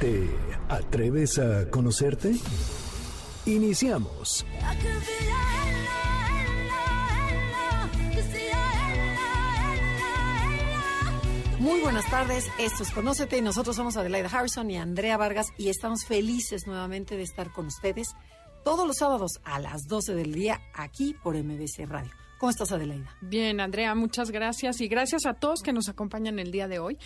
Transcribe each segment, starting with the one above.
¿Te atreves a conocerte? Iniciamos. Muy buenas tardes, esto es Conócete y nosotros somos Adelaida Harrison y Andrea Vargas y estamos felices nuevamente de estar con ustedes todos los sábados a las 12 del día aquí por MBC Radio. ¿Cómo estás, Adelaida? Bien, Andrea, muchas gracias y gracias a todos que nos acompañan el día de hoy.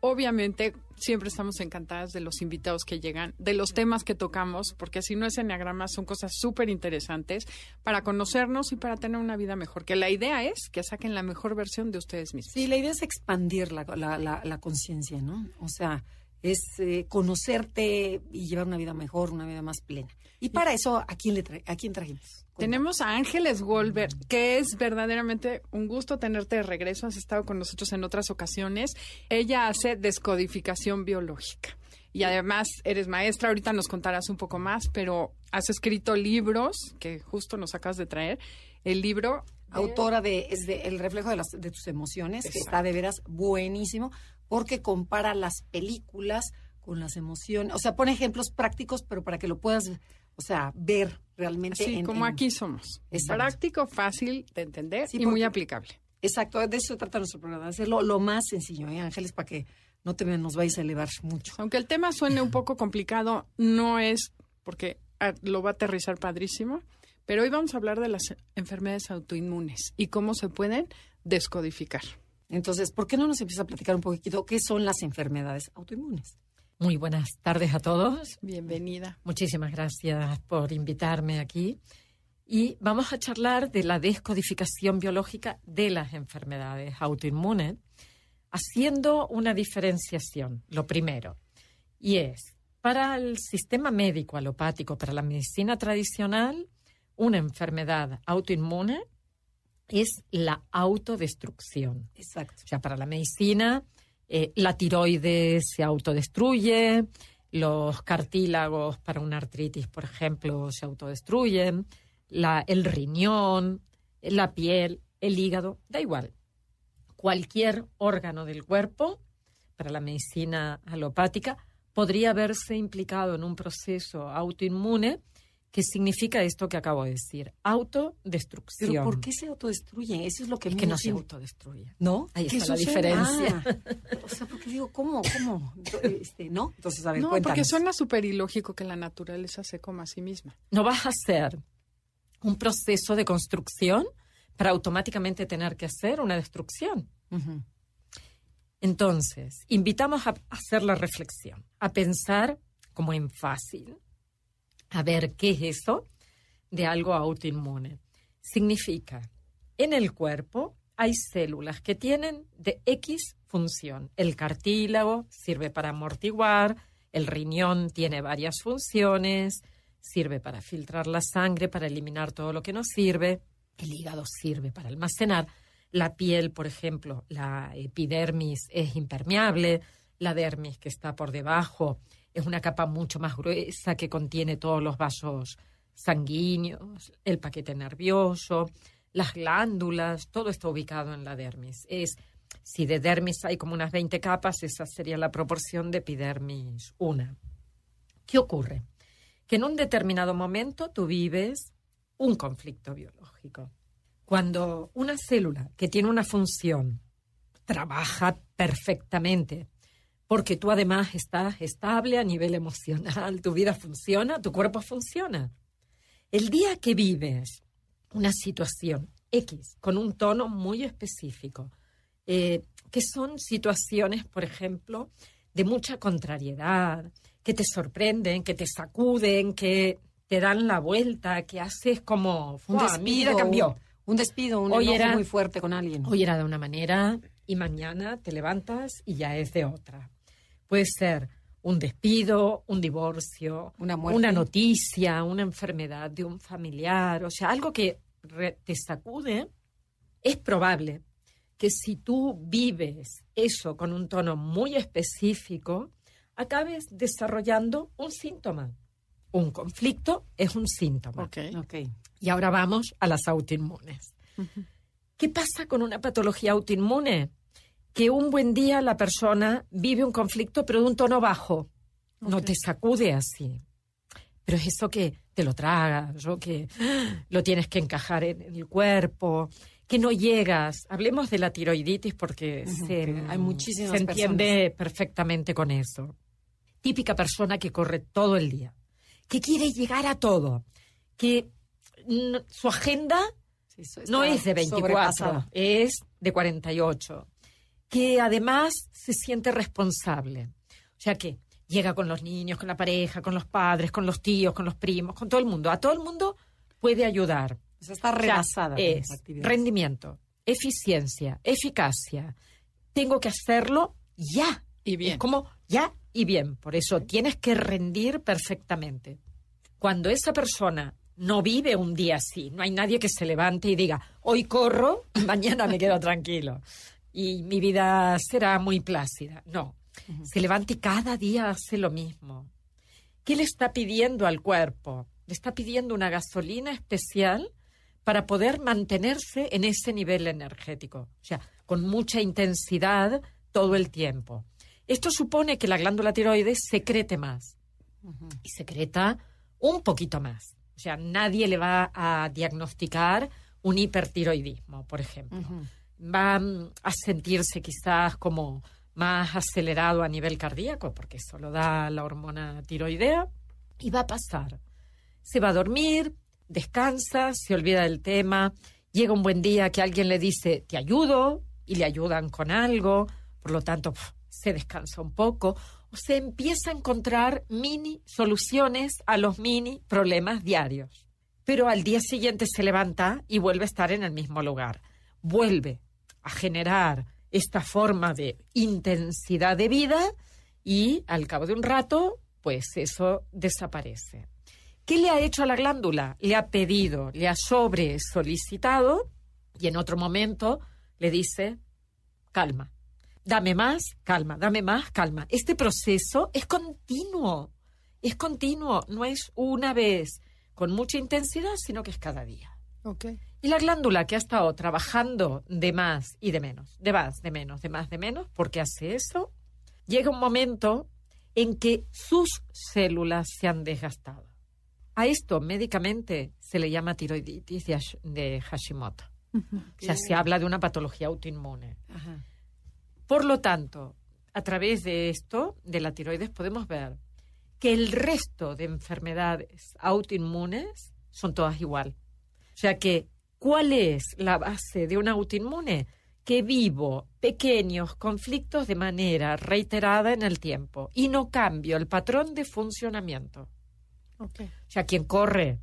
Obviamente, siempre estamos encantadas de los invitados que llegan, de los temas que tocamos, porque si no es enneagrama, son cosas súper interesantes para conocernos y para tener una vida mejor. Que la idea es que saquen la mejor versión de ustedes mismos. Sí, la idea es expandir la, la, la, conciencia, ¿no? O sea, es eh, conocerte y llevar una vida mejor, una vida más plena. Y para eso, ¿a quién, le a quién trajimos? Tenemos a Ángeles Wolver, que es verdaderamente un gusto tenerte de regreso. Has estado con nosotros en otras ocasiones. Ella hace descodificación biológica. Y además eres maestra, ahorita nos contarás un poco más, pero has escrito libros que justo nos acabas de traer. El libro autora de, es de El reflejo de, las, de tus emociones, que está de veras buenísimo, porque compara las películas con las emociones, o sea, pone ejemplos prácticos, pero para que lo puedas o sea, ver realmente. Sí, como aquí somos. Práctico, fácil de entender y muy aplicable. Exacto, de eso trata nuestro programa, de hacerlo lo más sencillo, ¿eh, Ángeles? Para que no te nos vais a elevar mucho. Aunque el tema suene un poco complicado, no es porque ah, lo va a aterrizar padrísimo. Pero hoy vamos a hablar de las enfermedades autoinmunes y cómo se pueden descodificar. Entonces, ¿por qué no nos empieza a platicar un poquito qué son las enfermedades autoinmunes? Muy buenas tardes a todos. Bienvenida. Muchísimas gracias por invitarme aquí. Y vamos a charlar de la descodificación biológica de las enfermedades autoinmunes, haciendo una diferenciación, lo primero. Y es, para el sistema médico alopático, para la medicina tradicional, una enfermedad autoinmune es la autodestrucción. Exacto. O sea, para la medicina eh, la tiroides se autodestruye, los cartílagos para una artritis, por ejemplo, se autodestruyen, el riñón, la piel, el hígado, da igual. Cualquier órgano del cuerpo, para la medicina alopática, podría verse implicado en un proceso autoinmune ¿Qué significa esto que acabo de decir? Autodestrucción. ¿Pero por qué se autodestruye? Eso es lo que... Es que no se autodestruye. ¿No? Ahí está la diferencia. Ah, o sea, porque digo, ¿cómo? ¿Cómo? Este, ¿No? Entonces, a ver, No, porque suena súper ilógico que la naturaleza se coma a sí misma. No vas a hacer un proceso de construcción para automáticamente tener que hacer una destrucción. Entonces, invitamos a hacer la reflexión, a pensar como en fácil, a ver qué es eso de algo autoinmune. Significa, en el cuerpo hay células que tienen de X función. El cartílago sirve para amortiguar, el riñón tiene varias funciones, sirve para filtrar la sangre, para eliminar todo lo que no sirve, el hígado sirve para almacenar, la piel, por ejemplo, la epidermis es impermeable, la dermis que está por debajo es una capa mucho más gruesa que contiene todos los vasos sanguíneos, el paquete nervioso, las glándulas, todo está ubicado en la dermis. Es, si de dermis hay como unas 20 capas, esa sería la proporción de epidermis una. ¿Qué ocurre? Que en un determinado momento tú vives un conflicto biológico. Cuando una célula que tiene una función trabaja perfectamente porque tú además estás estable a nivel emocional, tu vida funciona, tu cuerpo funciona. El día que vives una situación X con un tono muy específico, eh, que son situaciones, por ejemplo, de mucha contrariedad, que te sorprenden, que te sacuden, que te dan la vuelta, que haces como un despido, cambió. Un, despido, un hoy muy fuerte con alguien. Hoy era de una manera y mañana te levantas y ya es de otra. Puede ser un despido, un divorcio, Una muerte. una noticia, una enfermedad de un familiar, o sea, algo que re- te sacude, es probable que si tú vives eso con un tono muy específico, acabes desarrollando un síntoma. Un conflicto es un síntoma. Ok. Ok. Y ahora vamos a las autoinmunes. ¿Qué pasa con una patología autoinmune? Que un buen día la persona vive un conflicto pero de un tono bajo. No te sacude así. Pero es eso que te lo tragas, o que lo tienes que encajar en el cuerpo, que no llegas. Hablemos de la tiroiditis porque se, hay muchísimas se entiende perfectamente con eso. Típica persona que corre todo el día, que quiere llegar a todo, que su agenda Sí, no es de 24, sobrepasada. es de 48. Que además se siente responsable. O sea que llega con los niños, con la pareja, con los padres, con los tíos, con los primos, con todo el mundo. A todo el mundo puede ayudar. O sea, está O sea, rebasada. es rendimiento, eficiencia, eficacia. Tengo que hacerlo ya. Y bien. Es como ya y bien. Por eso tienes que rendir perfectamente. Cuando esa persona no vive un día así, no hay nadie que se levante y diga, hoy corro, mañana me quedo tranquilo y mi vida será muy plácida. No, se levanta y cada día hace lo mismo. ¿Qué le está pidiendo al cuerpo? Le está pidiendo una gasolina especial para poder mantenerse en ese nivel energético, o sea, con mucha intensidad todo el tiempo. Esto supone que la glándula tiroides secrete más y secreta un poquito más. O sea, nadie le va a diagnosticar un hipertiroidismo, por ejemplo. Va a sentirse quizás como más acelerado a nivel cardíaco, porque eso lo da la hormona tiroidea, y va a pasar. Se va a dormir, descansa, se olvida del tema, llega un buen día que alguien le dice, te ayudo, y le ayudan con algo, por lo tanto, se descansa un poco, o se empieza a encontrar mini soluciones a los mini problemas diarios. Pero al día siguiente se levanta y vuelve a estar en el mismo lugar. Vuelve a generar esta forma de intensidad de vida y al cabo de un rato, pues eso desaparece. ¿Qué le ha hecho a la glándula? Le ha pedido, le ha sobre solicitado y en otro momento le dice, calma, dame más, calma, dame más, calma. Este proceso es continuo, es continuo, no es una vez con mucha intensidad, sino que es cada día. Ok. Y la glándula que ha estado trabajando de más y de menos, de más, de menos, de más, de menos, porque hace eso, llega un momento en que sus células se han desgastado. A esto médicamente se le llama tiroiditis de Hash- de Hashimoto. O sea, se habla de una patología autoinmune. Ajá. Por lo tanto, a través de esto, de la tiroides, podemos ver que el resto de enfermedades autoinmunes son todas igual. O sea que, ¿cuál es la base de un autoinmune? Que vivo pequeños conflictos de manera reiterada en el tiempo y no cambio el patrón de funcionamiento. Ok. O sea, quien corre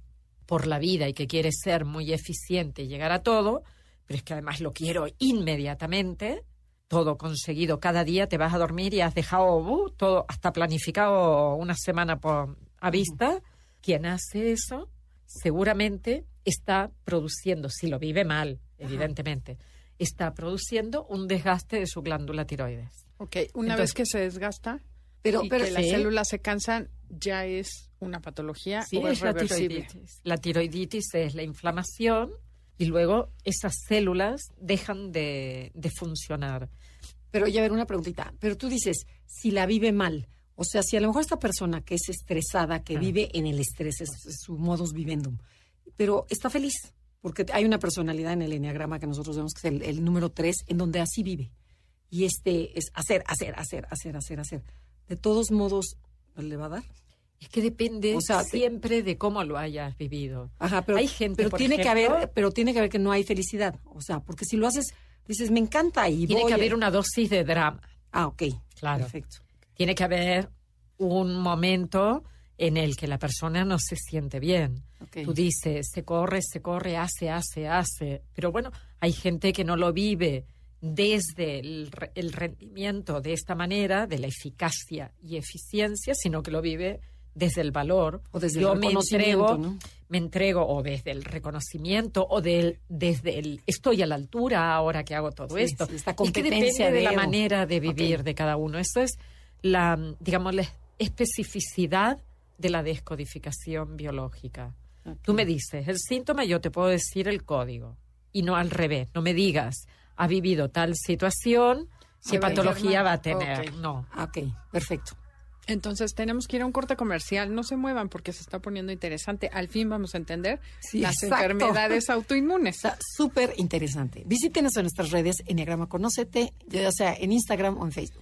por la vida y que quiere ser muy eficiente y llegar a todo, pero es que además lo quiero inmediatamente, todo conseguido cada día, te vas a dormir y has dejado uh, todo hasta planificado una semana por, a vista. Quien hace eso seguramente está produciendo, si lo vive mal, evidentemente, está produciendo un desgaste de su glándula tiroides. Ok, una Entonces- vez que se desgasta Pero, y pero que las células se cansan, ya es una patología Sí, o es es la tiroiditis. La tiroiditis es la inflamación y luego esas células dejan de, de funcionar. Pero ya ver una preguntita. Pero tú dices, si la vive mal, o sea, si a lo mejor esta persona que es estresada, que Ah. vive en el estrés, es es su modus vivendum, pero está feliz, porque hay una personalidad en el enneagrama que nosotros vemos que es el, el número tres, en donde así vive. Y este es hacer, hacer, hacer, hacer, hacer, hacer. De todos modos, ¿le va a dar? Es que depende O sea, siempre de cómo lo hayas vivido. Ajá, pero, Hay gente, pero por tiene que haber, pero tiene que haber que no hay felicidad. O sea, porque si lo haces, dices, me encanta y Tiene voy que a- haber una dosis de drama. Ah, ok. Claro. Perfecto. Tiene que haber un momento en el que la persona no se siente bien. ok. Tú dices, se corre, se corre, hace, hace, hace. Pero bueno, hay gente que no lo vive desde el, el rendimiento de esta manera, de la eficacia y eficiencia, sino que lo vive desde el valor. O desde el Yo me reconocimiento, entrego, ¿no? me entrego o desde el reconocimiento o del, desde el estoy a la altura ahora que hago todo Sí, esto. sí, esta y que competencia depende de, la manera de vivir Ok. de cada uno. Eso es la, digamos, la especificidad de la descodificación biológica. Tú me dices el síntoma, yo te puedo decir el código. Y no al revés. No me digas, ha vivido tal situación, qué patología va a tener. No. Ah, Ok, perfecto. Entonces tenemos que ir a un corte comercial. No se muevan porque se está poniendo interesante. Al fin vamos a entender Sí, las exacto. enfermedades autoinmunes. Está súper interesante. Visítenos en nuestras redes, Enneagrama Conócete, ya sea en Instagram o en Facebook.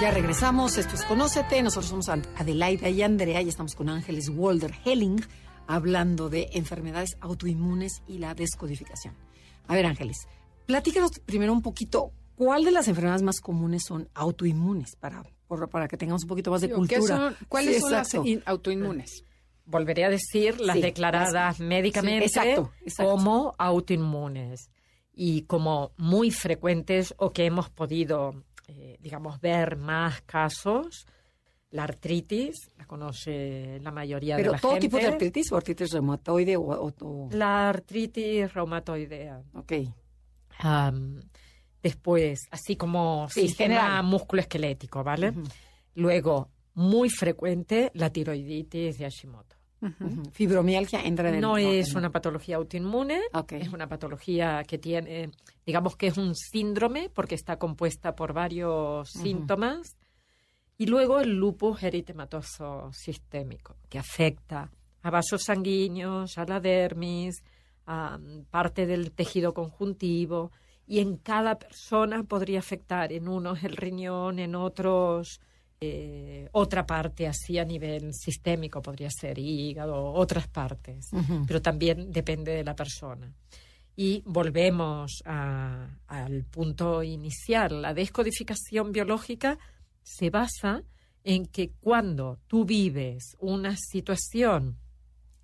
Ya regresamos, esto es Conócete, nosotros somos Ad- Adelaida y Andrea y estamos con Ángeles Walder Helling hablando de enfermedades autoinmunes y la descodificación. A ver Ángeles, platícanos primero un poquito, ¿cuál de las enfermedades más comunes son autoinmunes para, por- para que tengamos un poquito más de Digo, ¿qué cultura? son- ¿Cuáles Sí, son las autoinmunes? Volveré a decir las Sí, declaradas médicamente Sí, exacto, exacto. como autoinmunes y como muy frecuentes o que hemos podido, eh, digamos, ver más casos. La artritis, la conoce la mayoría de Pero la todo gente. tipo de artritis o artritis reumatoide o... o- o- La artritis reumatoidea. ok, después, así como Sí, sistema general. musculoesquelético, ¿vale? Luego, muy frecuente, la tiroiditis de Hashimoto. Fibromialgia entra en el... No es una patología autoinmune, es una patología que tiene, digamos que es un síndrome porque está compuesta por varios síntomas. Y luego el lupus eritematoso sistémico, que afecta a vasos sanguíneos, a la dermis, a parte del tejido conjuntivo. Y en cada persona podría afectar, en unos el riñón, en otros eh, otra parte así a nivel sistémico, podría ser hígado, otras partes, pero también depende de la persona. Y volvemos a- al punto inicial. La descodificación biológica se basa en que cuando tú vives una situación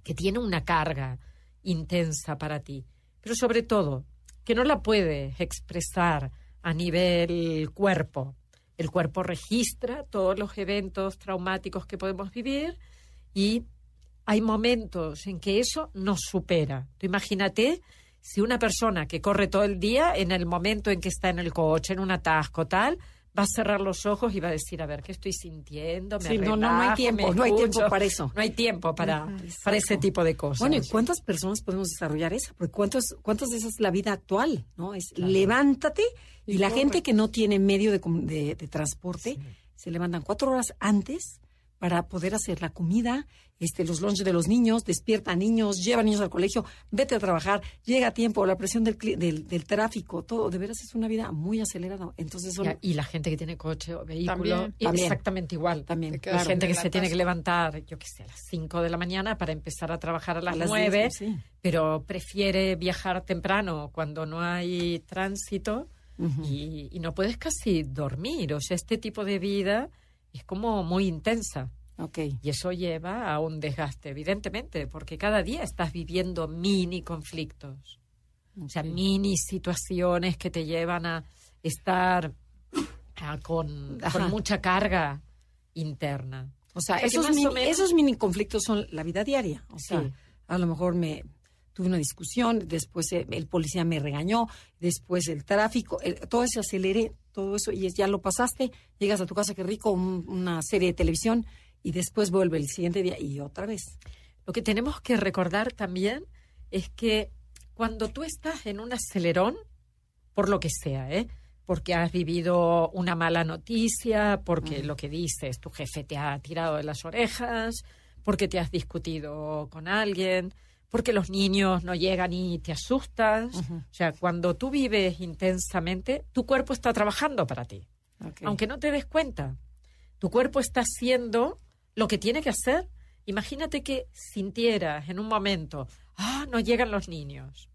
que tiene una carga intensa para ti, pero sobre todo que no la puedes expresar a nivel cuerpo. El cuerpo registra todos los eventos traumáticos que podemos vivir y hay momentos en que eso nos supera. Tú imagínate si una persona que corre todo el día, en el momento en que está en el coche, en un atasco, tal, va a cerrar los ojos y va a decir, a ver, ¿qué estoy sintiendo? Me Sí, no, no, no hay tiempo, no hay tiempo escucho". para eso. No hay tiempo para, para ese tipo de cosas. Bueno, ¿y cuántas personas podemos desarrollar esa? Porque cuántos, cuántas de esas es la vida actual, ¿no? Es levántate y, la gente que no tiene medio de, de- de transporte se levantan cuatro horas antes para poder hacer la comida, este, los lunches de los niños, despierta a niños, lleva niños al colegio, vete a trabajar, llega a tiempo, la presión del, cli- del, del tráfico, todo, de veras es una vida muy acelerada. Entonces son, Y, y la gente que tiene coche o vehículo, También. y También. exactamente igual. También, claro. gente que se tiene que levantar, yo qué sé, a las 5 de la mañana para empezar a trabajar a las, a las 9, 10, sí. pero prefiere viajar temprano cuando no hay tránsito y, y no puedes casi dormir. O sea, este tipo de vida es como muy intensa. Ok. Y eso lleva a un desgaste, evidentemente, porque cada día estás viviendo mini conflictos. O sea, mini situaciones que te llevan a estar ah, con, mucha carga interna. O sea, O sea, que esos, mini, esos mini conflictos son la vida diaria. O sea, Sí. a lo mejor me tuve una discusión, después eh, el policía me regañó, después el tráfico, el- todo ese acelere, todo eso, y ya lo pasaste, llegas a tu casa, qué rico, un- una serie de televisión, y después vuelve el siguiente día y otra vez. Lo que tenemos que recordar también es que cuando tú estás en un acelerón, por lo que sea, ¿eh? Porque has vivido una mala noticia, porque lo que dices, tu jefe te ha tirado de las orejas, porque te has discutido con alguien, porque los niños no llegan y te asustas. O sea, cuando tú vives intensamente, tu cuerpo está trabajando para ti. Aunque no te des cuenta, tu cuerpo está haciendo lo que tiene que hacer. Imagínate que sintieras en un momento, ah, no llegan los niños.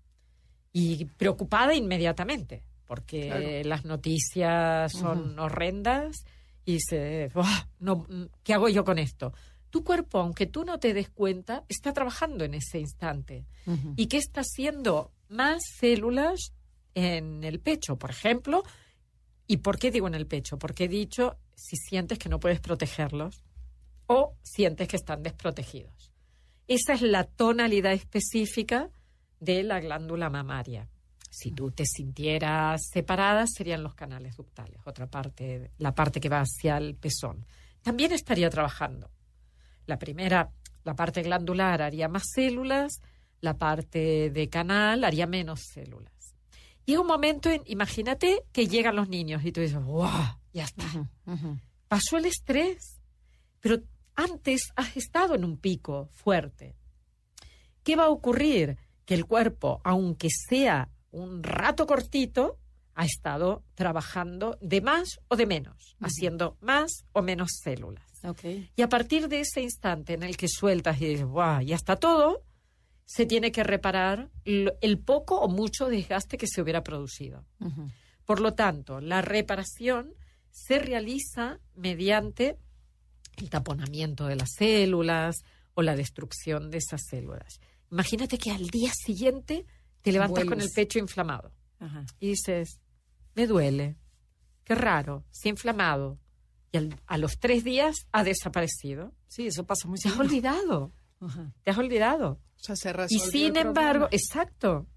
Y preocupada inmediatamente, porque Claro. las noticias son horrendas y dices, "Buah, no, ¿qué hago yo con esto? Tu cuerpo, aunque tú no te des cuenta, está trabajando en ese instante. ¿Y qué está haciendo? Más células en el pecho, por ejemplo. ¿Y por qué digo en el pecho? Porque he dicho si sientes que no puedes protegerlos o sientes que están desprotegidos. Esa es la tonalidad específica de la glándula mamaria. Si tú te sintieras separada, serían los canales ductales, otra parte, la parte que va hacia el pezón. También estaría trabajando. La primera, la parte glandular haría más células, la parte de canal haría menos células. Llega un momento en, imagínate que llegan los niños y tú dices, ¡wow! Ya está. Pasó el estrés, pero antes has estado en un pico fuerte. ¿Qué va a ocurrir? Que el cuerpo, aunque sea un rato cortito, ha estado trabajando de más o de menos, haciendo más o menos células. Ok. Y a partir de ese instante en el que sueltas y dices, ¡guau! Ya está todo, se tiene que reparar el poco o mucho desgaste que se hubiera producido. Por lo tanto, la reparación se realiza mediante el taponamiento de las células o la destrucción de esas células. Imagínate que al día siguiente te levantas con el pecho inflamado Ajá. y dices, me duele, qué raro, se ha inflamado. Y al- a los tres días ha desaparecido. Sí, eso pasa muy Te has olvidado, Ajá. te has olvidado. O sea, se Y sin el embargo, problema. exacto,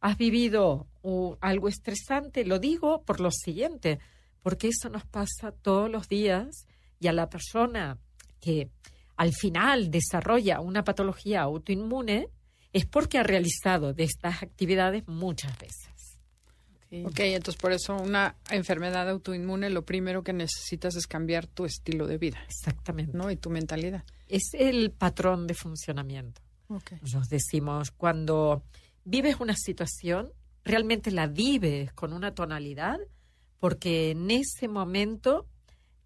has vivido uh, algo estresante, lo digo por lo siguiente, porque eso nos pasa todos los días y a la persona que al final desarrolla una patología autoinmune es porque ha realizado de estas actividades muchas veces. Ok, entonces por eso una enfermedad autoinmune lo primero que necesitas es cambiar tu estilo de vida, Exactamente. ¿no? Y tu mentalidad. Es el patrón de funcionamiento. Okay. Nos decimos, cuando vives una situación, realmente la vives con una tonalidad, porque en ese momento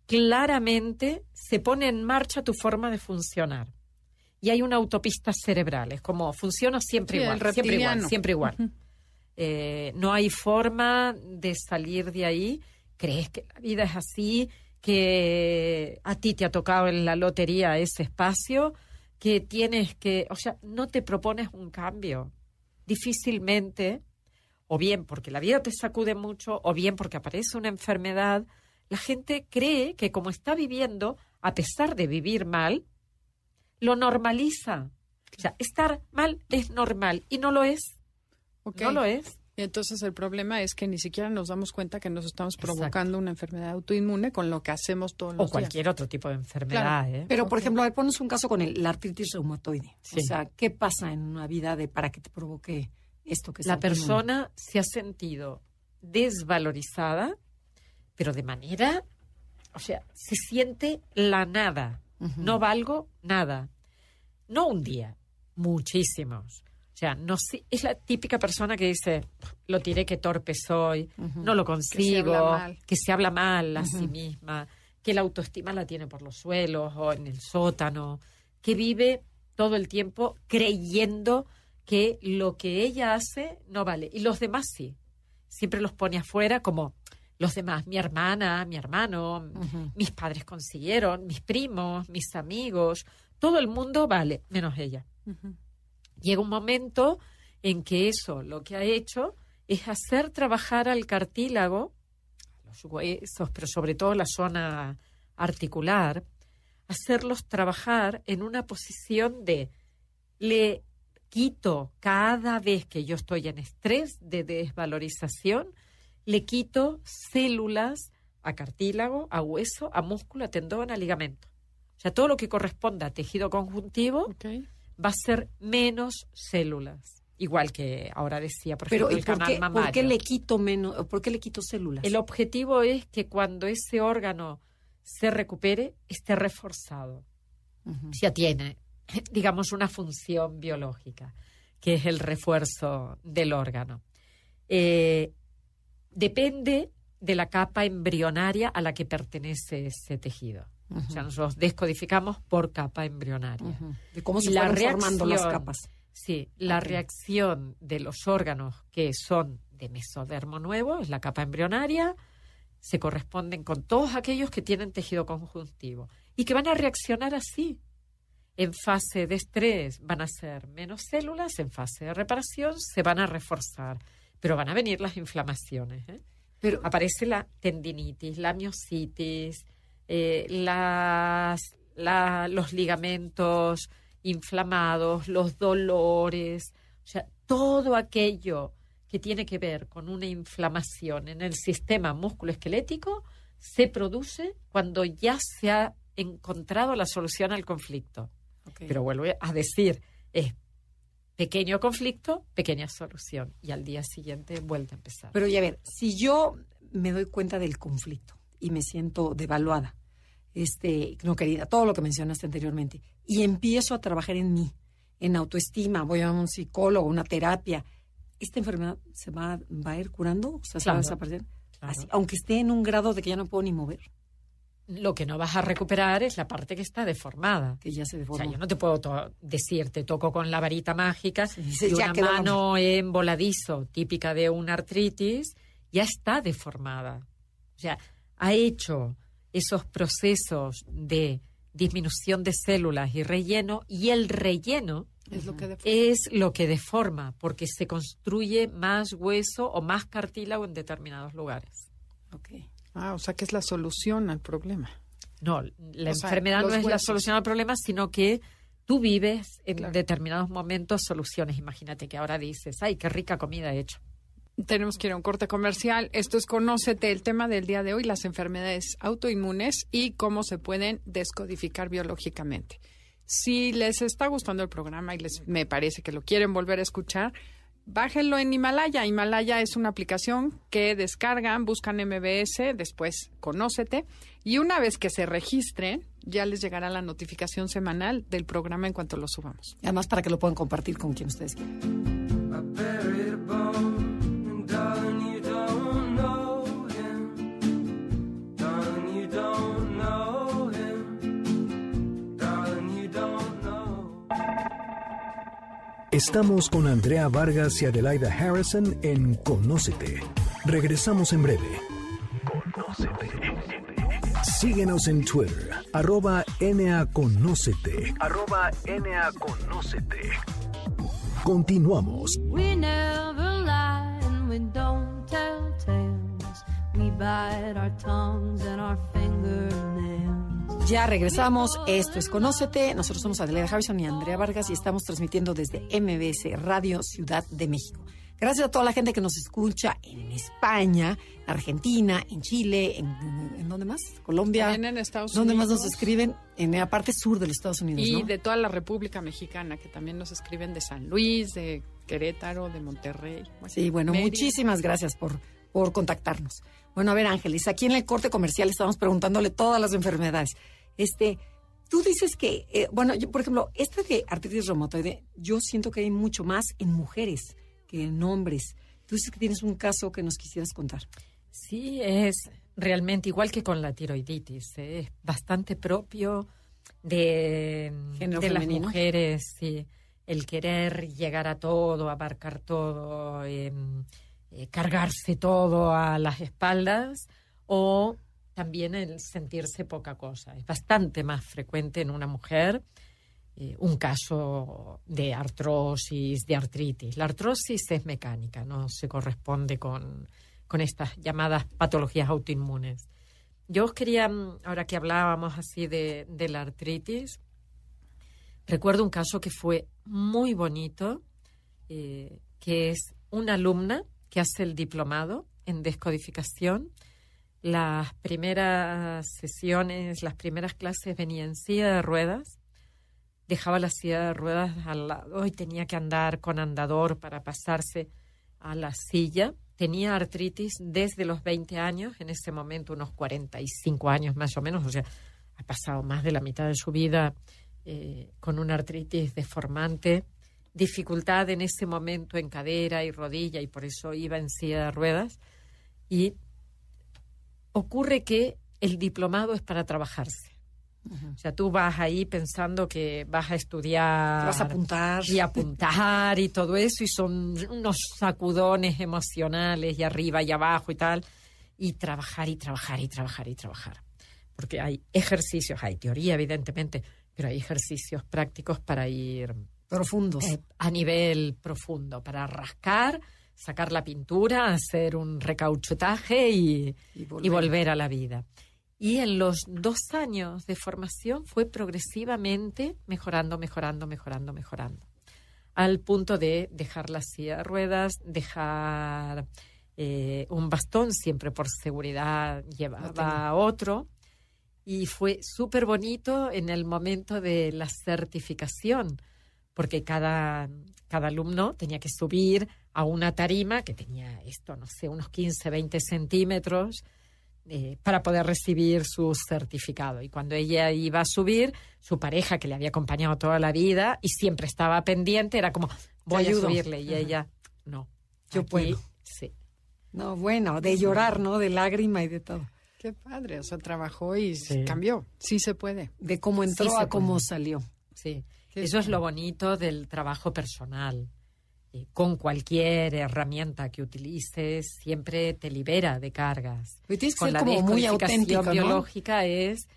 claramente se pone en marcha tu forma de funcionar. Y hay una autopista cerebral, es como funciona siempre Sí, igual, siempre igual, siempre igual. Ujú. Eh, no hay forma de salir de ahí. ¿Crees que la vida es así? ¿Que a ti te ha tocado en la lotería ese espacio? ¿Que tienes que, o sea, no te propones un cambio? Difícilmente, o bien porque la vida te sacude mucho, o bien porque aparece una enfermedad, la gente cree que como está viviendo, a pesar de vivir mal, lo normaliza. O sea, estar mal es normal y no lo es. No lo es. Y entonces el problema es que ni siquiera nos damos cuenta que nos estamos Exacto. provocando una enfermedad autoinmune con lo que hacemos todos los O días. cualquier otro tipo de enfermedad. Claro. ¿eh? Pero, por ejemplo, a ver, ponos un caso con el, la artritis reumatoide. Sí. O sea, ¿qué pasa en una vida de para que te provoque esto que es la persona se ha sentido desvalorizada, pero de manera, o sea, se siente la nada. No valgo nada. No un día, muchísimos. O sea, no sé- es la típica persona que dice, lo tiré que torpe soy, no lo consigo, que se habla mal a sí misma, que la autoestima la tiene por los suelos o en el sótano, que vive todo el tiempo creyendo que lo que ella hace no vale y los demás sí. Siempre los pone afuera como los demás, mi hermana, mi hermano, mis padres consiguieron, mis primos, mis amigos, todo el mundo vale, menos ella. Llega un momento en que eso lo que ha hecho es hacer trabajar al cartílago, los huesos, pero sobre todo la zona articular, hacerlos trabajar en una posición de le quito cada vez que yo estoy en estrés de desvalorización, le quito células a cartílago, a hueso, a músculo, a tendón, a ligamento. O sea, todo lo que corresponda a tejido conjuntivo. Va a ser menos células. igual que ahora decía, por Pero ejemplo, ¿y el por canal qué, mamario. por qué le quito menos, por qué le quito células? El objetivo es que cuando ese órgano se recupere, esté reforzado. Ujú. Ya tiene, digamos, una función biológica, que es el refuerzo del órgano. Eh, depende de la capa embrionaria a la que pertenece ese tejido. O sea, nosotros descodificamos por capa embrionaria. Ujú. De cómo se La formando las capas. Sí, la reacción de los órganos que son de mesodermo nuevo, es la capa embrionaria, se corresponden con todos aquellos que tienen tejido conjuntivo y que van a reaccionar así. En fase de estrés van a ser menos células, en fase de reparación se van a reforzar, pero van a venir las inflamaciones. ¿eh? Pero, aparece la tendinitis, la miositis, eh, las, la- los ligamentos inflamados, los dolores, o sea, todo aquello que tiene que ver con una inflamación en el sistema musculoesquelético se produce cuando ya se ha encontrado la solución al conflicto. Pero vuelvo a decir, es pequeño conflicto, pequeña solución. Y al día siguiente vuelve a empezar. Pero ya ver, si yo me doy cuenta del conflicto y me siento devaluada, este, no querida, todo lo que mencionaste anteriormente, y empiezo a trabajar en mí, en autoestima, voy a un psicólogo, una terapia, ¿esta enfermedad se va, va a ir curando? O sea, ¿se va a desaparecer? Claro. Así, aunque esté en un grado de que ya no puedo ni mover, Lo que no vas a recuperar es la parte que está deformada. que ya se O deformó. sea, yo no te puedo decir, te toco con la varita mágica Sí, y una mano en voladizo, típica de una artritis, ya está deformada. O sea, ha hecho esos procesos de disminución de células y relleno, y el relleno Es lo que de- es lo que deforma, porque se construye más hueso o más cartílago en determinados lugares. Ok. Ah, o sea que es la solución al problema. No, la O sea, enfermedad no es la solución al problema, sino que tú vives en Claro. determinados momentos soluciones. Imagínate que ahora dices, ay, qué rica comida he hecho. Tenemos que ir a un corte comercial. Esto es Conócete, el tema del día de hoy, las enfermedades autoinmunes y cómo se pueden descodificar biológicamente. Si les está gustando el programa y les me parece que lo quieren volver a escuchar, bájenlo en Himalaya. Himalaya es una aplicación que descargan, buscan MBS, después Conócete y una vez que se registren, ya les llegará la notificación semanal del programa en cuanto lo subamos. Y Además, para que lo puedan compartir con quien ustedes quieran. Estamos con Andrea Vargas y Adelaida Harrison en Conócete. Regresamos en breve. Síguenos en Twitter, arroba NAConócete. Arroba NAConócete. Continuamos. We never lie and we don't tell tales. We bite our tongues and our fingernails. Ya regresamos. Esto es Conócete. Nosotros somos Adelaida Harrison y Andrea Vargas y estamos transmitiendo desde MBS Radio Ciudad de México. Gracias a toda la gente que nos escucha en España, en Argentina, en Chile, en, ¿en dónde más? Colombia. También en Estados ¿Dónde más nos Unidos. escriben? En la parte sur de los Estados Unidos, Y ¿no? de toda la República Mexicana, que también nos escriben de San Luis, de Querétaro, de Monterrey. Sí, bueno, Mérida. muchísimas gracias por, por contactarnos. Bueno, a ver, Ángeles, aquí en el corte comercial estamos preguntándole todas las enfermedades. Este, tú dices que, eh, bueno, yo, por ejemplo, esta de artritis reumatoide, yo siento que hay mucho más en mujeres que en hombres. Tú dices que tienes un caso que nos quisieras contar. Sí, es realmente igual que con la tiroiditis. ¿eh? Es bastante propio de, de las mujeres, sí. El querer llegar a todo, abarcar todo, em, eh, cargarse todo a las espaldas o también el sentirse poca cosa. Es bastante más frecuente en una mujer eh, un caso de artrosis, de artritis. La artrosis es mecánica, no se corresponde con, con estas llamadas patologías autoinmunes. Yo os quería, mm, ahora que hablábamos así de, la artritis, recuerdo un caso que fue muy bonito, eh, que es una alumna que hace el diplomado en descodificación. Las primeras sesiones, las primeras clases venía en silla de ruedas, dejaba la silla de ruedas al lado y tenía que andar con andador para pasarse a la silla. Tenía artritis desde los 20 años, en ese momento unos 45 años más o menos, o sea, ha pasado más de la mitad de su vida eh, con una artritis deformante, dificultad en ese momento en cadera y rodilla y por eso iba en silla de ruedas. Y ocurre que el diplomado es para trabajarse. O sea, tú vas ahí pensando que vas a estudiar. Vas a apuntar. Y apuntar y todo eso, y son unos sacudones emocionales y arriba y abajo y tal. Y trabajar y trabajar y trabajar y trabajar. Porque hay ejercicios, hay teoría, evidentemente, pero hay ejercicios prácticos para ir Profundos. eh, a nivel profundo, para rascar, sacar la pintura, hacer un recauchutaje y, Y y volver. volver a la vida. Y en los dos años de formación fue progresivamente mejorando, mejorando, mejorando, mejorando. Al punto de dejar la silla de ruedas, dejar eh, un bastón, siempre por seguridad llevaba otro. Y fue súper bonito en el momento de la certificación, porque cada, cada alumno tenía que subir a una tarima que tenía esto, no sé, unos 15, 20 centímetros eh, para poder recibir su certificado. Y cuando ella iba a subir, su pareja, que le había acompañado toda la vida y siempre estaba pendiente, era como, voy a subirle. Y Ajá. ella, no. Yo aquí, puedo. Sí. No, bueno, de llorar, ¿no? De lágrima y de todo. Qué padre, o sea, trabajó y Sí. cambió. Sí se puede. De cómo entró Sí a cómo puede. salió. Sí, Eso es lo bonito del trabajo personal. Eh, con cualquier herramienta que utilices, siempre te libera de cargas. Tienes que Con ser la como muy descodificación auténtico, ¿no? biológica es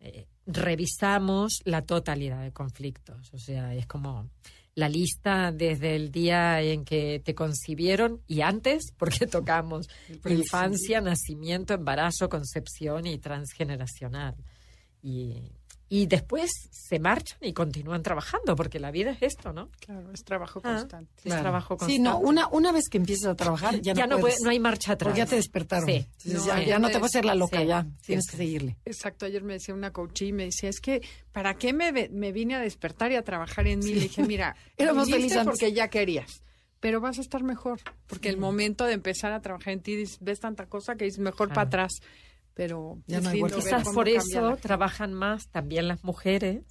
eh, revisamos la totalidad de conflictos. O sea, es como la lista desde el día en que te concibieron y antes, porque tocamos infancia, nacimiento, embarazo, concepción y transgeneracional. Y, y después se marchan y continúan trabajando, porque la vida es esto, ¿no? Claro, es trabajo Ah, constante. Es trabajo Sí, no, constante. una, una vez que empiezas a trabajar, ya, ya no, puedes, puede- no hay marcha atrás. Porque ya te despertaron. Sí. Entonces No, ya, ya no te puedes hacer la loca, sí, ya. sí, Tienes sí. que seguirle. Exacto, ayer me decía una coach y me decía, es que, ¿para qué me, ve- me vine a despertar y a trabajar en mí? Le dije, mira, Éramos felices porque ya querías, pero vas a estar mejor, porque el momento de empezar a trabajar en ti, ves tanta cosa que dices, mejor para atrás, pero Ya es no hay lindo vuelta. ver Quizás cómo por eso trabajan más también las mujeres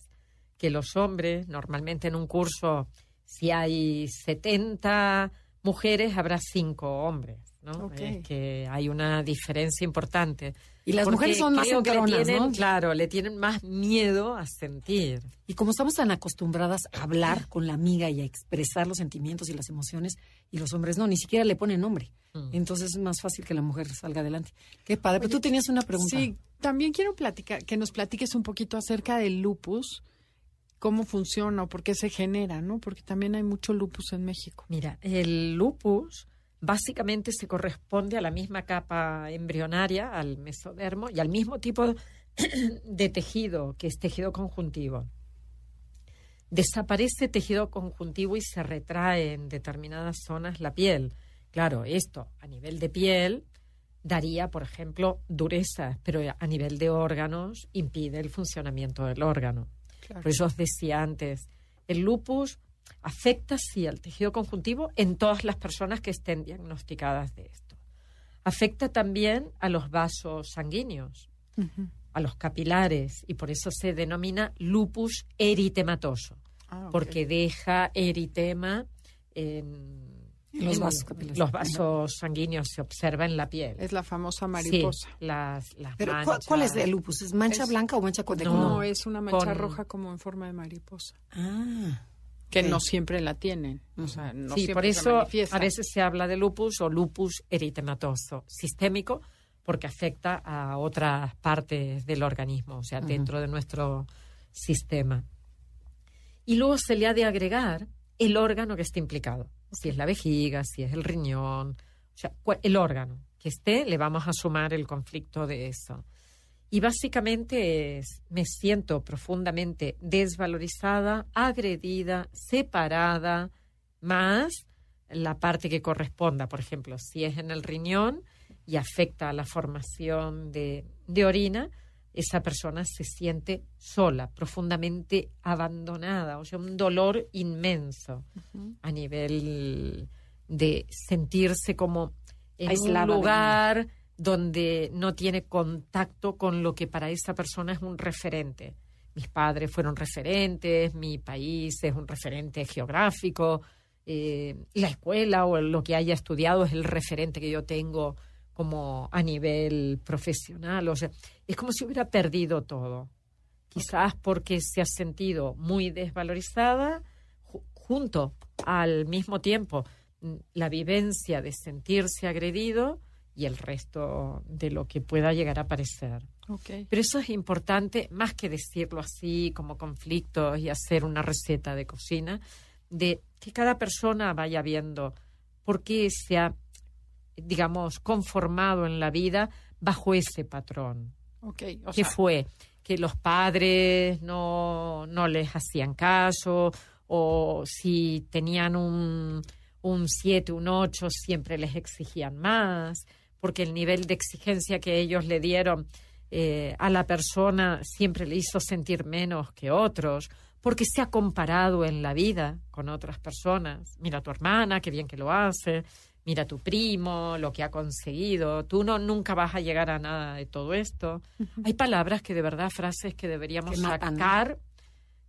que los hombres. Normalmente en un curso, si hay 70 mujeres, habrá 5 hombres. ¿No? Ok. Es que hay una diferencia importante. Y las Porque mujeres son más tienen, ¿no? Claro, le tienen más miedo a sentir. Y como estamos tan acostumbradas a hablar con la amiga y a expresar los sentimientos y las emociones, y los hombres no, ni siquiera le ponen nombre. Mm. Entonces es más fácil que la mujer salga adelante. Qué padre. Pero tú tenías una pregunta. Sí, también quiero platicar, que nos platiques un poquito acerca del lupus, cómo funciona o por qué se genera, ¿no? Porque también hay mucho lupus en México. Mira, el lupus básicamente se corresponde a la misma capa embrionaria, al mesodermo, y al mismo tipo de tejido, que es tejido conjuntivo. Desaparece tejido conjuntivo y se retrae en determinadas zonas la piel. Claro, esto a nivel de piel daría, por ejemplo, dureza, pero a nivel de órganos impide el funcionamiento del órgano. Por eso os decía antes, el lupus afecta, sí, al tejido conjuntivo en todas las personas que estén diagnosticadas de esto. Afecta también a los vasos sanguíneos, a los capilares, y por eso se denomina lupus eritematoso, Ah, porque deja eritema en, los vasos. Los vasos sanguíneos se observa en la piel. es la famosa Sí, mariposa. las, las Pero, ¿cuál, manchas. cuál es el lupus? ¿Es mancha Es- blanca o mancha con No. es una mancha con- roja como en forma de mariposa, Ah, que no siempre la tienen. O sea, no sí, por eso a veces se habla de lupus o lupus eritematoso sistémico porque afecta a otras partes del organismo, o sea, dentro de nuestro sistema. Y luego se le ha de agregar el órgano que esté implicado, si es la vejiga, si es el riñón, o sea, el órgano que esté, le vamos a sumar el conflicto de eso. Y básicamente es, me siento profundamente desvalorizada, agredida, separada, más la parte que corresponda. Por ejemplo, si es en el riñón y afecta a la formación de, de orina, esa persona se siente sola, profundamente abandonada, o sea, un dolor inmenso a nivel de sentirse como en Aislada un lugar donde no tiene contacto con lo que para esa persona es un referente. Mis padres fueron referentes, mi país es un referente geográfico, eh, la escuela o lo que haya estudiado es el referente que yo tengo como a nivel profesional. O sea, es como si hubiera perdido todo. Quizás porque se ha sentido muy desvalorizada, ju- junto al mismo tiempo mm, la vivencia de sentirse agredido y el resto de lo que pueda llegar a parecer. Pero eso es importante, más que decirlo así como conflictos y hacer una receta de cocina, de que cada persona vaya viendo por qué se ha, digamos, conformado en la vida bajo ese patrón. Ok. O ¿Qué sea, fue? Que los padres no, no les hacían caso o si tenían un, un 7, un 8, siempre les exigían más, porque el nivel de exigencia que ellos le dieron eh, a la persona siempre le hizo sentir menos que otros, porque se ha comparado en la vida con otras personas. Mira a tu hermana, qué bien que lo hace, mira a tu primo, lo que ha conseguido, tú no nunca vas a llegar a nada de todo esto. Hay palabras que de verdad, frases que deberíamos Que sacar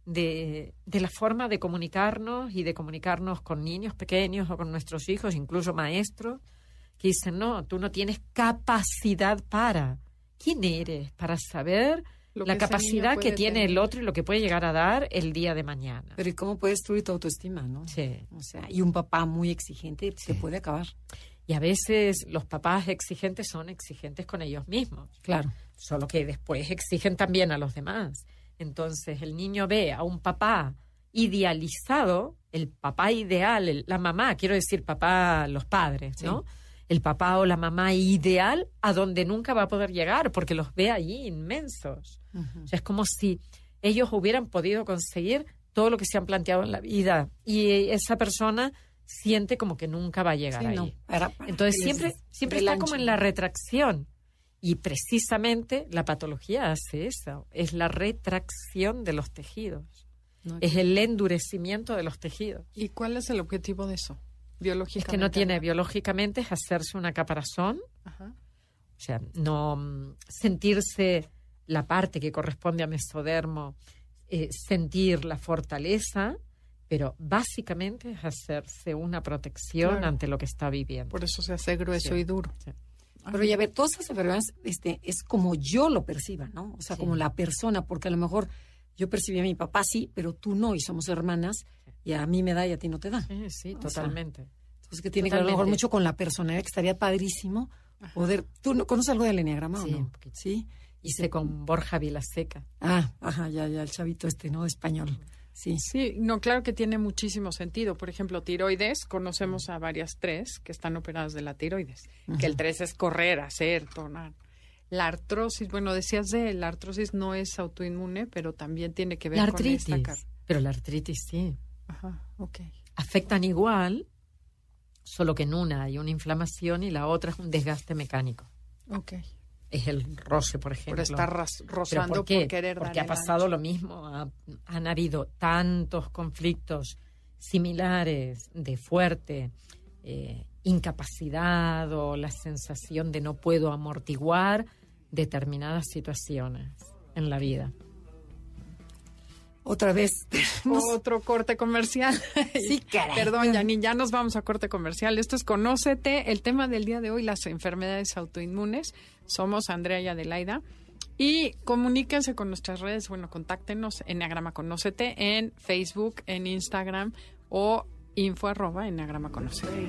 de, de la forma de comunicarnos y de comunicarnos con niños pequeños o con nuestros hijos, incluso maestros, que dicen, no, tú no tienes capacidad para. ¿Quién eres para saber la capacidad que tiene el otro y lo que puede llegar a dar el día de mañana? Pero ¿y cómo puedes destruir tu autoestima, no? Sí. O sea, y un papá muy exigente te puede acabar. Y a veces los papás exigentes son exigentes con ellos mismos, Claro. solo que después exigen también a los demás. Entonces el niño ve a un papá idealizado, el papá ideal, el- la mamá, quiero decir papá, los padres, ¿no? El papá o la mamá ideal a donde nunca va a poder llegar porque los ve allí inmensos. O sea, es como si ellos hubieran podido conseguir todo lo que se han planteado en la vida y esa persona siente como que nunca va a llegar Sí, ahí. no, para- para Entonces siempre, siempre está como en la retracción. Y precisamente la patología hace eso, es la retracción de los tejidos, No, es el endurecimiento de los tejidos. ¿Y cuál es el objetivo de eso? Es Biológicamente. que no tiene biológicamente es hacerse una caparazón, Ajá. o sea, no mm, sentirse la parte que corresponde a mesodermo, eh, sentir la fortaleza, pero básicamente es hacerse una protección Claro. ante lo que está viviendo. Por eso se hace grueso Sí. y duro. Sí. Pero ya ver, todas esas enfermedades este, es como yo lo perciba, ¿no? O sea, Sí. como la persona, porque a lo mejor yo percibí a mi papá sí, pero tú no, y somos hermanas, y a mí me da y a ti no te da. Sí, sí, O sea, totalmente. Entonces, que tiene que ver a lo mejor Totalmente. mucho con la personalidad, que estaría padrísimo poder... ¿Tú no conoces algo del enneagrama Sí, o no? un poquito. Sí. Hice con Borja Vilaseca. Ah, ajá, ya, ya, el chavito este, ¿no? Español. Sí. Sí, no, claro que tiene muchísimo sentido. Por ejemplo, tiroides, conocemos a varias tres que están operadas de la tiroides. Que el tres es correr, hacer, tonar. La artrosis, bueno, decías de la artrosis no es autoinmune, pero también tiene que ver La con artritis. esta car- Pero la artritis sí. Ajá, ok. Afectan igual, solo que en una hay una inflamación y la otra es un desgaste mecánico. Ok. Es el roce, por ejemplo. Por estar ras- ¿Pero rozando por qué? querer Porque ha pasado ancho. lo mismo. Ha- han habido tantos conflictos similares de fuerte eh, incapacidad o la sensación de no puedo amortiguar determinadas situaciones en la vida. Otra vez. Otro corte comercial. Sí, caray. Perdón, Yanni, ya nos vamos a corte comercial. Esto es Conócete. El tema del día de hoy, las enfermedades autoinmunes. Somos Andrea y Adelaida. Y comuníquense con nuestras redes. Bueno, contáctenos en Enneagrama Conócete en Facebook, en Instagram o info arroba Enneagrama Conócete.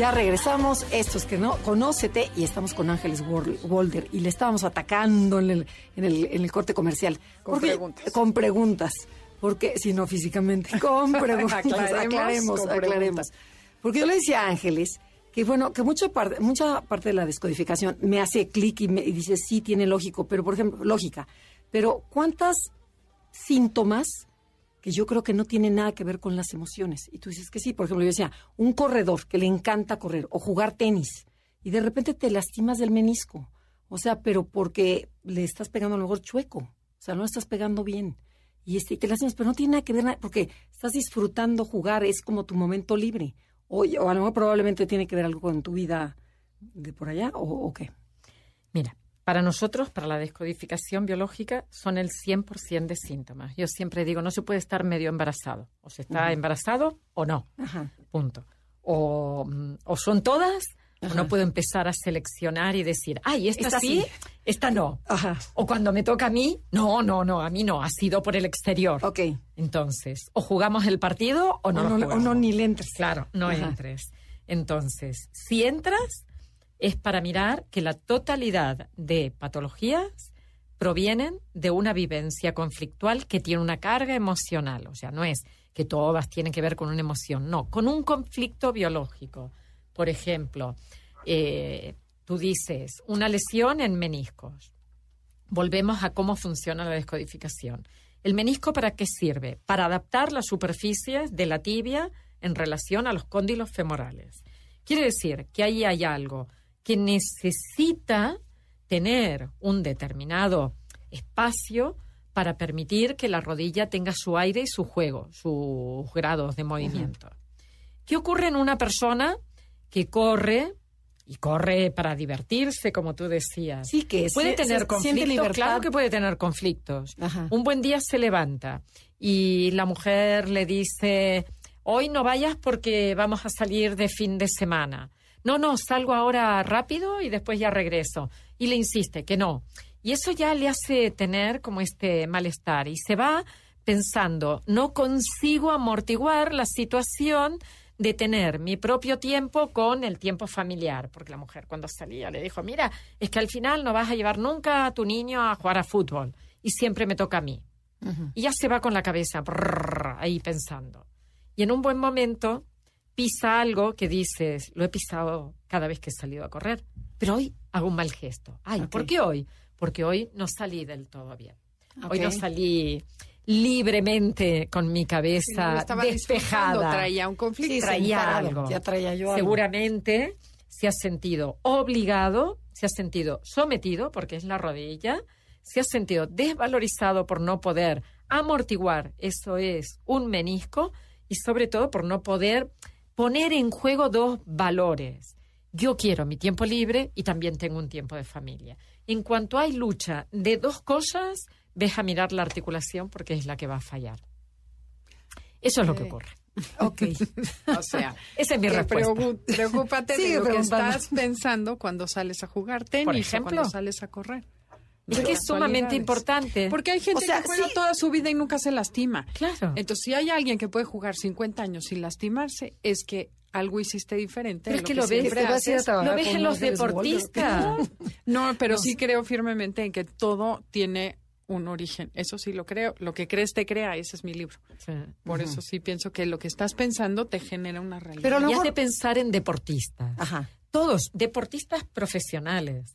Ya regresamos, estos que no, conócete, y estamos con Ángeles Wolder, y le estábamos atacando en el, en el, en el corte comercial. Con Porque- preguntas. Con preguntas. Porque, si no físicamente, con preguntas. Aclaremos, aclaremos, con aclaremos. preguntas. Porque yo le decía a Ángeles que, bueno, que mucha parte, mucha parte de la descodificación me hace clic y me y dice, sí, tiene lógico, pero, por ejemplo, lógica. Pero, ¿cuántas síntomas que yo creo que no tienen nada que ver con las emociones. Y tú dices que sí, por ejemplo, yo decía, un corredor que le encanta correr o jugar tenis y de repente te lastimas del menisco. O sea, pero porque le estás pegando a lo mejor chueco. O sea, no estás pegando bien. Y, este, y te lastimas, pero no tiene nada que ver, porque estás disfrutando jugar, es como tu momento libre. O, o a lo mejor probablemente tiene que ver algo con tu vida de por allá, o qué. Mira, para nosotros, para la descodificación biológica, son el 100% de síntomas. Yo siempre digo, no se puede estar medio embarazado. O se está embarazado o no. Ajá. Punto. O, mm, o son todas, o Ajá. no puedo empezar a seleccionar y decir, ay, esta, Esta sí, sí. esta no. Ajá. O cuando me toca a mí, no, no, no, a mí no, ha sido por el exterior. Ok. Entonces, o jugamos el partido o no o, lo no, o jugamos. no ni le entres. Claro, no entres. Entonces, si entras, es para mirar que la totalidad de patologías provienen de una vivencia conflictual que tiene una carga emocional. O sea, no es que todas tienen que ver con una emoción, no, con un conflicto biológico. Por ejemplo, eh, tú dices una lesión en meniscos. Volvemos a cómo funciona la descodificación. ¿El menisco para qué sirve? Para adaptar las superficies de la tibia en relación a los cóndilos femorales. Quiere decir que ahí hay algo que necesita tener un determinado espacio para permitir que la rodilla tenga su aire y su juego, sus grados de movimiento. ¿Qué ocurre en una persona que corre y corre para divertirse, como tú decías? Sí, que puede se- tener se- conflictos, claro que puede tener conflictos. Ajá. Un buen día se levanta y la mujer le dice, hoy no vayas porque vamos a salir de fin de semana. No, no, salgo ahora rápido y después ya regreso. Y le insiste que no. Y eso ya le hace tener como este malestar y se va pensando, no consigo amortiguar la situación de tener mi propio tiempo con el tiempo familiar, porque la mujer cuando salía le dijo, mira, es que al final no vas a llevar nunca a tu niño a jugar a fútbol y siempre me toca a mí. Y ya se va con la cabeza brrr, ahí pensando. Y en un buen momento pisa algo que dices, lo he pisado cada vez que he salido a correr, pero hoy hago un mal gesto. Ay, ¿por Ok. qué hoy? Porque hoy no salí del todo bien. Hoy no salí libremente con mi Si no cabeza disfrutando, despejada. traía un conflicto. Sí, traía sentado. algo. Ya traía yo algo. Seguramente se ha sentido obligado, se ha sentido sometido, porque es la rodilla, se ha sentido desvalorizado por no poder amortiguar, eso es un menisco, y sobre todo por no poder poner en juego dos valores. Yo quiero mi tiempo libre y también tengo un tiempo de familia. En cuanto hay lucha de dos cosas, ves a mirar la articulación porque es la que va a fallar. Eso es lo que Ok. ocurre. Ok. O sea, Esa es mi que respuesta. preocúpate de lo que estás pensando cuando sales a jugar tenis Por o ejemplo. cuando sales a correr. Es que es sumamente importante. Porque hay gente O sea, que juega sí. toda su vida y nunca se lastima. Claro. Entonces, si hay alguien que puede jugar 50 años sin lastimarse, es que algo hiciste diferente. Pero es que lo ves, siempre te vas a ir a haces. trabajar lo ves en los deportistas. No, pero sí creo firmemente en que todo tiene un origen. Eso sí lo creo. Lo que crees te crea. Ese es mi libro. Sí. Por eso sí pienso que lo que estás pensando te genera una realidad. Pero mejor- de pensar en deportistas. Ajá. Todos, deportistas profesionales.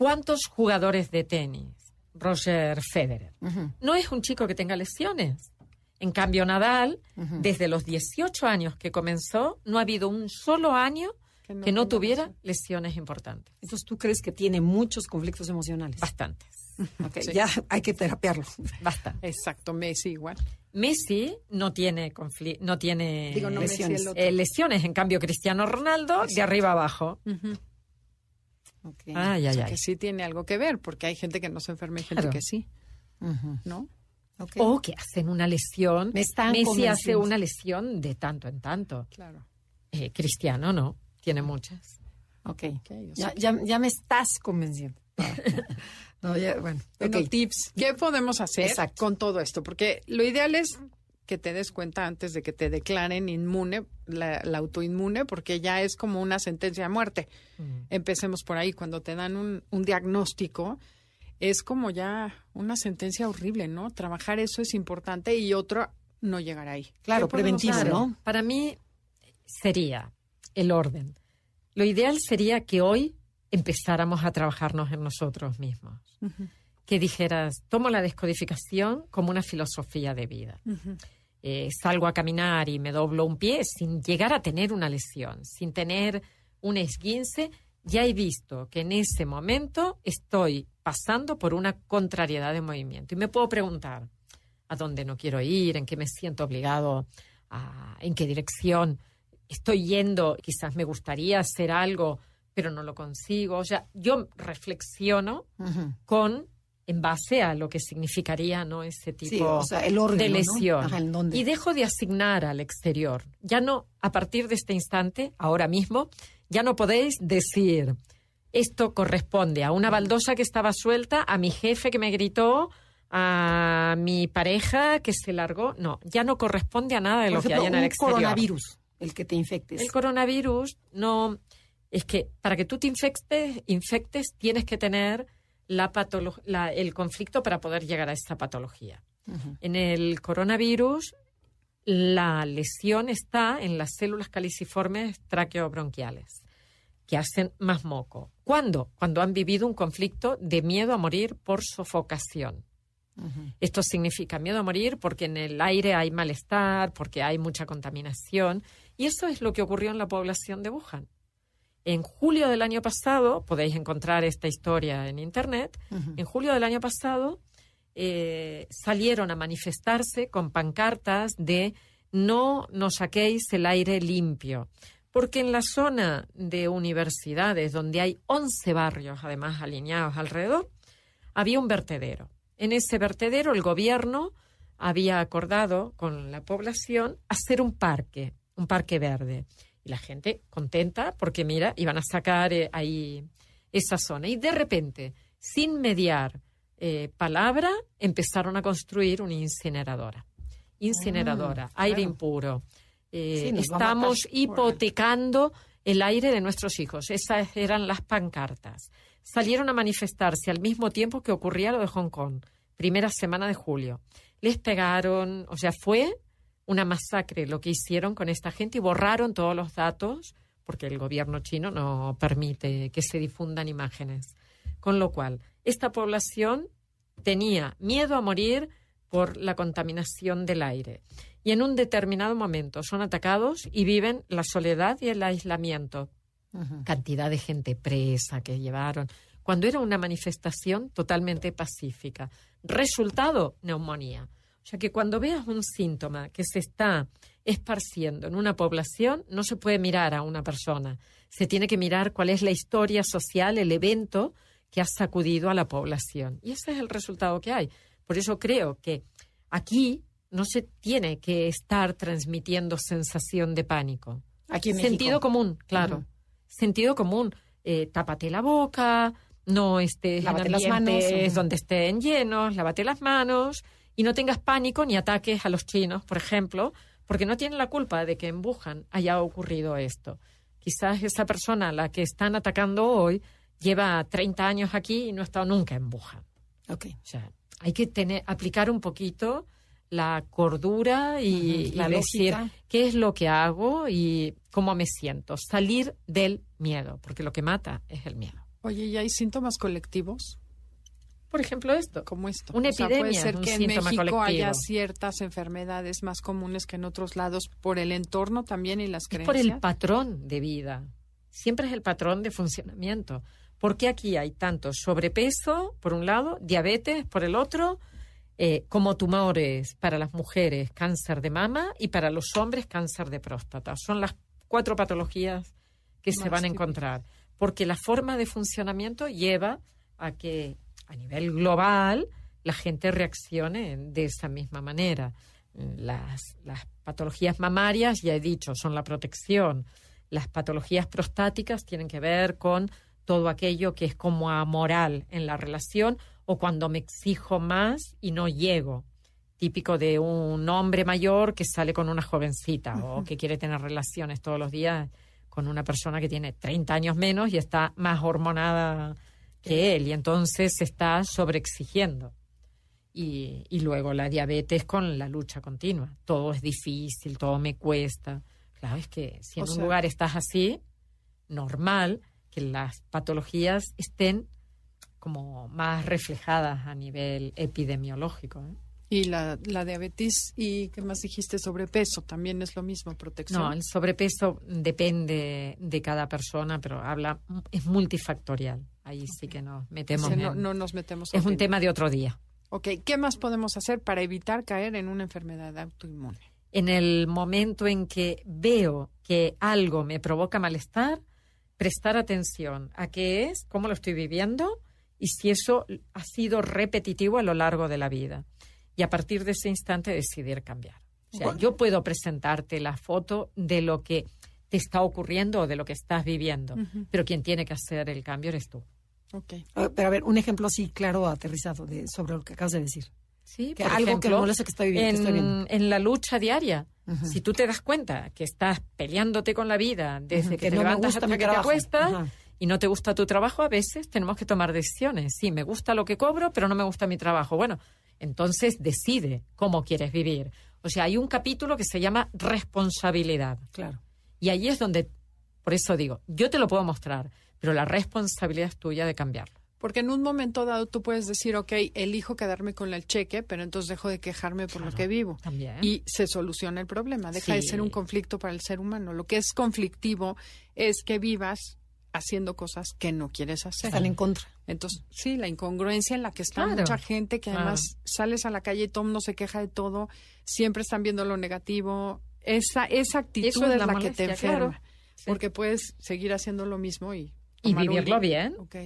¿Cuántos jugadores de tenis? Roger Federer. No es un chico que tenga lesiones. En cambio, Nadal, desde los 18 años que comenzó, no ha habido un solo año Que no que no tenga tuviera lesión. lesiones importantes. Entonces, ¿tú crees que tiene muchos conflictos emocionales? Bastantes. Ok, Ya hay que terapiarlo. Bastantes. Exacto, Messi igual. Messi no tiene no tiene Digo, no lesiones. eh, lesiones. En cambio, Cristiano Ronaldo, de arriba abajo. Ujú. Ok. Ay, ay, O sea, que sí tiene algo que ver, porque hay gente que no se enferma y gente Claro. que sí, Ujú. ¿no? Ok. O que hacen una lesión. Me están Messi hace una lesión de tanto en tanto. Claro. Eh, Cristiano no, tiene muchas. Ok. Ok, o Ya, ya, ya me estás convenciendo. No, ya, bueno. Bueno, tips. ¿Qué podemos hacer Exacto. con todo esto? Porque lo ideal es que te des cuenta antes de que te declaren inmune, la, la autoinmune, porque ya es como una sentencia de muerte. Empecemos por ahí, cuando te dan un, un diagnóstico, es como ya una sentencia horrible, ¿no? Trabajar eso es importante y otro no llegar ahí. Claro, ¿Qué podemos preventivo, hacer? ¿no? Para mí sería el orden. Lo ideal sería que hoy empezáramos a trabajarnos en nosotros mismos. Que dijeras, tomo la descodificación como una filosofía de vida. Eh, salgo a caminar y me doblo un pie sin llegar a tener una lesión, sin tener un esguince, ya he visto que en ese momento estoy pasando por una contrariedad de movimiento. Y me puedo preguntar a dónde no quiero ir, en qué me siento obligado, a, en qué dirección estoy yendo, quizás me gustaría hacer algo, pero no lo consigo. O sea, yo reflexiono con en base a lo que significaría no ese tipo Sí, o sea, el órgano, de ¿no? lesión Ajá, ¿en dónde? y dejo de asignar al exterior ya no a partir de este instante ahora mismo ya no podéis decir esto corresponde a una baldosa que estaba suelta a mi jefe que me gritó a mi pareja que se largó no ya no corresponde a nada de Por lo ejemplo, que hay en el exterior coronavirus, el que te infectes. el coronavirus no es que para que tú te infectes, infectes tienes que tener la la- el conflicto para poder llegar a esa patología. En el coronavirus la lesión está en las células caliciformes traqueobronquiales que hacen más moco. ¿Cuándo? Cuando han vivido un conflicto de miedo a morir por sofocación. Esto significa miedo a morir porque en el aire hay malestar, porque hay mucha contaminación. Y eso es lo que ocurrió en la población de Wuhan. En julio del año pasado, podéis encontrar esta historia en Internet, en julio del año pasado eh, salieron a manifestarse con pancartas de no nos saquéis el aire limpio. Porque en la zona de universidades, donde hay 11 barrios además alineados alrededor, había un vertedero. En ese vertedero el gobierno había acordado con la población hacer un parque, un parque verde. Y la gente contenta porque, mira, iban a sacar eh, ahí esa zona. Y de repente, sin mediar eh, palabra, empezaron a construir una incineradora. Incineradora, aire impuro. Eh, Sí, estamos hipotecando el aire de nuestros hijos. Esas eran las pancartas. Salieron a manifestarse al mismo tiempo que ocurría lo de Hong Kong, primera semana de julio. Les pegaron, o sea, fue una masacre lo que hicieron con esta gente y borraron todos los datos porque el gobierno chino no permite que se difundan imágenes. Con lo cual, esta población tenía miedo a morir por la contaminación del aire. Y en un determinado momento son atacados y viven la soledad y el aislamiento. Cantidad de gente presa que llevaron. Cuando era una manifestación totalmente pacífica. Resultado, neumonía. O sea que cuando veas un síntoma que se está esparciendo en una población, no se puede mirar a una persona. Se tiene que mirar cuál es la historia social, el evento que ha sacudido a la población. Y ese es el resultado que hay. Por eso creo que aquí no se tiene que estar transmitiendo sensación de pánico. Aquí en México. Sentido común, claro. Sentido común. Eh, tápate la boca, no estés Lávate en las manos, donde estén llenos, lávate las manos y no tengas pánico ni ataques a los chinos, por ejemplo, porque no tienen la culpa de que en Wuhan haya ocurrido esto. Quizás esa persona a la que están atacando hoy lleva 30 años aquí y no ha estado nunca en Wuhan. Ok. O sea, hay que tener, aplicar un poquito la cordura y, la y decir qué es lo que hago y cómo me siento. Salir del miedo, porque lo que mata es el miedo. Oye, ¿y hay síntomas colectivos? Por ejemplo, esto. como esto. Una O sea, epidemia puede ser un que en México colectivo. haya ciertas enfermedades más comunes que en otros lados por el entorno también y las Es creencias. por el patrón de vida. Siempre es el patrón de funcionamiento. Porque aquí hay tanto sobrepeso, por un lado, diabetes, por el otro, eh, como tumores para las mujeres, cáncer de mama y para los hombres, cáncer de próstata. Son las cuatro patologías que se van a encontrar. Porque la forma de funcionamiento lleva a que a nivel global la gente reaccione de esa misma manera. Las, las patologías mamarias, ya he dicho, son la protección. Las patologías prostáticas tienen que ver con todo aquello que es como amoral en la relación o cuando me exijo más y no llego. típico de un hombre mayor que sale con una jovencita o que quiere tener relaciones todos los días con una persona que tiene 30 años menos y está más hormonada que él y entonces se está sobreexigiendo. Y, y luego la diabetes con la lucha continua. Todo es difícil, todo me cuesta. Claro, es que si en O un sea- lugar estás así, normal que las patologías estén como más reflejadas a nivel epidemiológico. ¿eh? Y la, la diabetes y qué más dijiste sobrepeso también es lo mismo protección. No, el sobrepeso depende de cada persona, pero habla es multifactorial. Ahí sí que nos O metemos. sea, no, en- no nos metemos. es un tema de otro día. Ok, ¿qué más podemos hacer para evitar caer en una enfermedad autoinmune? En el momento en que veo que algo me provoca malestar, prestar atención a qué es, cómo lo estoy viviendo y si eso ha sido repetitivo a lo largo de la vida. Y a partir de ese instante decidir cambiar. O sea, yo puedo presentarte la foto de lo que te está ocurriendo o de lo que estás viviendo, pero quien tiene que hacer el cambio eres tú. Ok. Ah, Pero a ver, un ejemplo así claro, aterrizado de, sobre lo que acabas de decir. Sí, Que por algo que molesta que estoy vi- que en, estoy viendo. en la lucha diaria. Si tú te das cuenta que estás peleándote con la vida desde que, que te no levantas hasta que trabajo. te acuestas y no te gusta tu trabajo, a veces tenemos que tomar decisiones. Sí, me gusta lo que cobro, pero no me gusta mi trabajo. Bueno, entonces decide cómo quieres vivir. O sea, hay un capítulo que se llama responsabilidad. Claro. Y ahí es donde, por eso digo, yo te lo puedo mostrar, pero la responsabilidad es tuya de cambiarlo. Porque en un momento dado tú puedes decir, ok, elijo quedarme con el cheque, pero entonces dejo de quejarme por lo que vivo. También. Y se soluciona el problema. Deja de ser un conflicto para el ser humano. Lo que es conflictivo es que vivas haciendo cosas que no quieres hacer. Están en contra. Entonces, sí, la incongruencia en la que está Claro. mucha gente, que Claro. además sales a la calle y todo el mundo se queja de todo, siempre están viendo lo negativo. Esa, esa actitud Eso es la la, que te enferma. claro. Sí. Porque puedes seguir haciendo lo mismo y... Y vivirlo bien. Ok.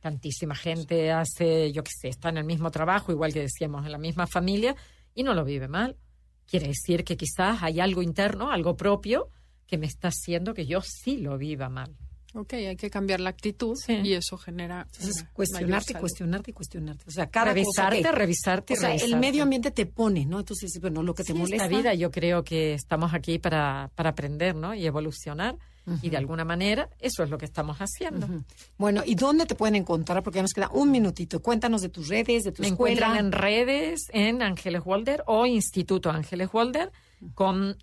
Tantísima gente hace, yo qué sé, está en el mismo trabajo, igual que decíamos, en la misma familia, y no lo vive mal. Quiere decir que quizás hay algo interno, algo propio, que me está haciendo que yo sí lo viva mal. Ok, hay que cambiar la actitud Sí. y eso genera... Entonces, cuestionarte, cuestionarte y cuestionarte. O sea, cada revisarte, cosa. revisarte, O sea, el medio ambiente te pone, ¿no? Entonces, bueno, lo que te molesta. esta vida yo creo que estamos aquí para, para aprender ¿no? y evolucionar y de alguna manera eso es lo que estamos haciendo. Bueno, ¿y dónde te pueden encontrar? Porque ya nos queda un minutito. Cuéntanos de tus redes, de tu Me escuela. encuentran en redes en Ángeles Walder o Instituto Ángeles Walder con,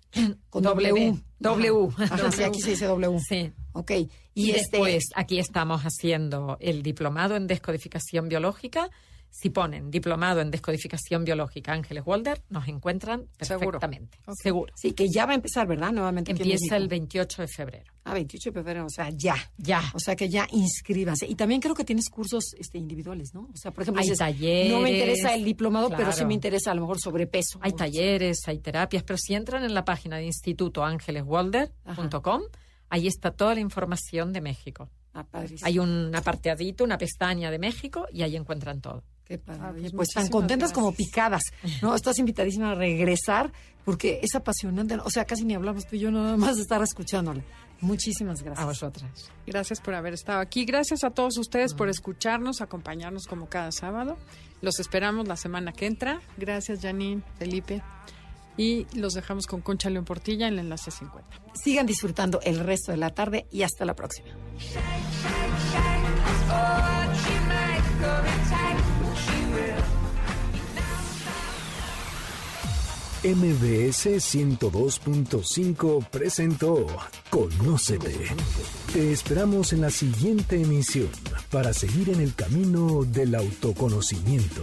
Con W. W. Ajá, sí, aquí se dice W. Sí. Ok. Y, Y, este, después aquí estamos haciendo el diplomado en descodificación biológica. Si ponen diplomado en descodificación biológica Ángeles Walder, nos encuentran Seguro. perfectamente. Ok. Seguro. Sí, que ya va a empezar, ¿verdad? Nuevamente. Empieza el México. 28 de febrero. Ah, 28 de febrero, o sea, ya. Ya. O sea que ya inscríbanse. Y también creo que tienes cursos este, individuales, ¿no? O sea, por ejemplo, Hay dices, talleres, no me interesa el diplomado, pero sí claro. me interesa a lo mejor sobrepeso. Hay talleres, hay terapias, pero si entran en la página de institutoangeleswalder.com, ahí está toda la información de México. Ah, padrísimo. Hay un apartadito, una pestaña de México y ahí encuentran todo. Qué padre. Ah, pues pues tan contentas como picadas. No, estás invitadísima a regresar porque es apasionante. O sea, casi ni hablamos tú y yo, nada más de estar escuchándola. Muchísimas gracias. A vosotras. Gracias por haber estado aquí. Gracias a todos ustedes por escucharnos, acompañarnos como cada sábado. Los esperamos la semana que entra. Gracias, Janine, Felipe. Y los dejamos con Concha León Portilla en el enlace 50. Sigan disfrutando el resto de la tarde y hasta la próxima. MBS 102.5 presentó Conócete. Te esperamos en la siguiente emisión para seguir en el camino del autoconocimiento.